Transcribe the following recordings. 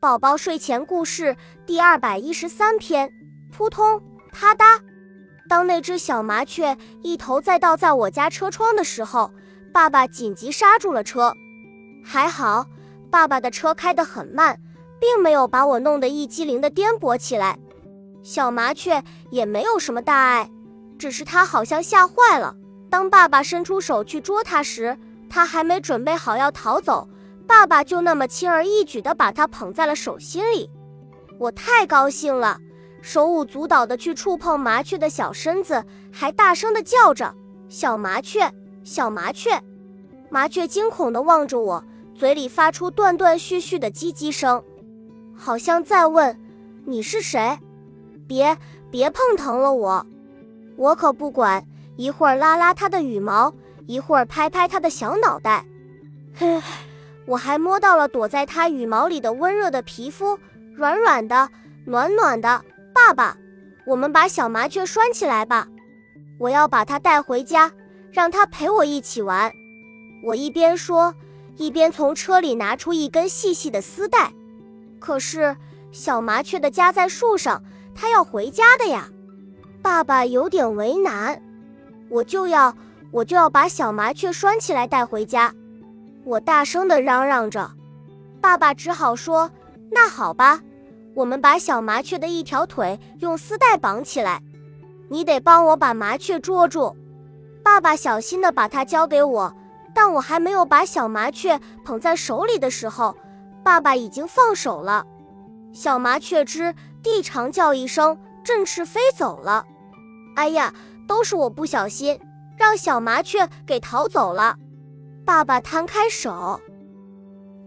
宝宝睡前故事第二百一十三篇：扑通啪嗒。当那只小麻雀一头栽倒在我家车窗的时候，爸爸紧急刹住了车。还好，爸爸的车开得很慢，并没有把我弄得一激灵的颠簸起来。小麻雀也没有什么大碍，只是它好像吓坏了。当爸爸伸出手去捉它时，它还没准备好要逃走。爸爸就那么轻而易举地把它捧在了手心里，我太高兴了，手舞足蹈地去触碰麻雀的小身子，还大声地叫着：“小麻雀，小麻雀！”麻雀惊恐地望着我，嘴里发出断断续续的叽叽声，好像在问：“你是谁？别别碰疼了我，我可不管。”一会儿拉拉它的羽毛，一会儿拍拍它的小脑袋，嘿。我还摸到了躲在它羽毛里的温热的皮肤，软软的，暖暖的。爸爸，我们把小麻雀拴起来吧，我要把它带回家，让它陪我一起玩。我一边说，一边从车里拿出一根细细的丝带。可是小麻雀的家在树上，它要回家的呀。爸爸有点为难，我就要，我就要把小麻雀拴起来带回家。我大声地嚷嚷着，爸爸只好说：“那好吧，我们把小麻雀的一条腿用丝带绑起来，你得帮我把麻雀捉住。”爸爸小心地把它交给我，但我还没有把小麻雀捧在手里的时候，爸爸已经放手了。小麻雀吱地长叫一声，振翅飞走了。哎呀，都是我不小心，让小麻雀给逃走了。爸爸摊开手，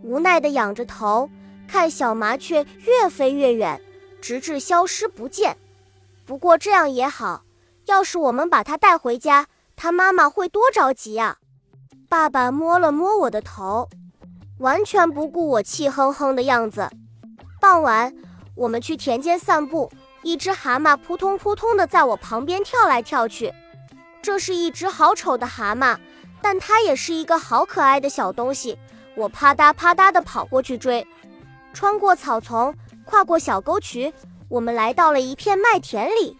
无奈地仰着头，看小麻雀越飞越远，直至消失不见。不过这样也好，要是我们把它带回家，它妈妈会多着急呀。爸爸摸了摸我的头，完全不顾我气哼哼的样子。傍晚，我们去田间散步，一只蛤蟆扑通扑通地在我旁边跳来跳去。这是一只好丑的蛤蟆。但它也是一个好可爱的小东西，我啪嗒啪嗒地跑过去追，穿过草丛，跨过小沟渠，我们来到了一片麦田里。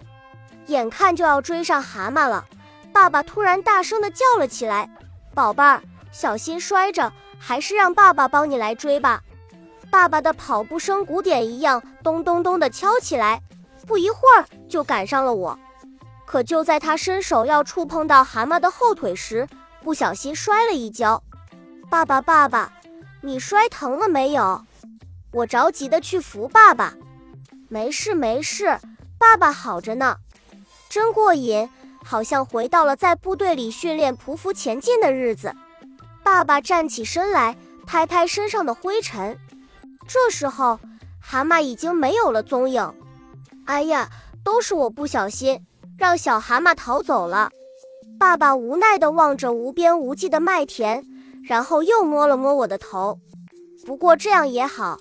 眼看就要追上蛤蟆了，爸爸突然大声地叫了起来：“宝贝儿，小心摔着，还是让爸爸帮你来追吧。”爸爸的跑步声鼓点一样，咚咚咚地敲起来，不一会儿就赶上了我。可就在他伸手要触碰到蛤蟆的后腿时，不小心摔了一跤，爸爸，爸爸，你摔疼了没有？我着急的去扶爸爸，没事没事，爸爸好着呢，真过瘾，好像回到了在部队里训练匍匐前进的日子。爸爸站起身来，拍拍身上的灰尘。这时候，蛤蟆已经没有了踪影。哎呀，都是我不小心，让小蛤蟆逃走了。爸爸无奈地望着无边无际的麦田，然后又摸了摸我的头。不过这样也好，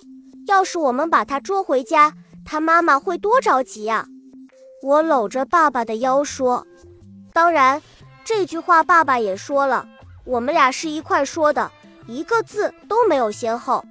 要是我们把它捉回家，他妈妈会多着急呀！我搂着爸爸的腰说：“当然，这句话爸爸也说了，我们俩是一块说的，一个字都没有先后。”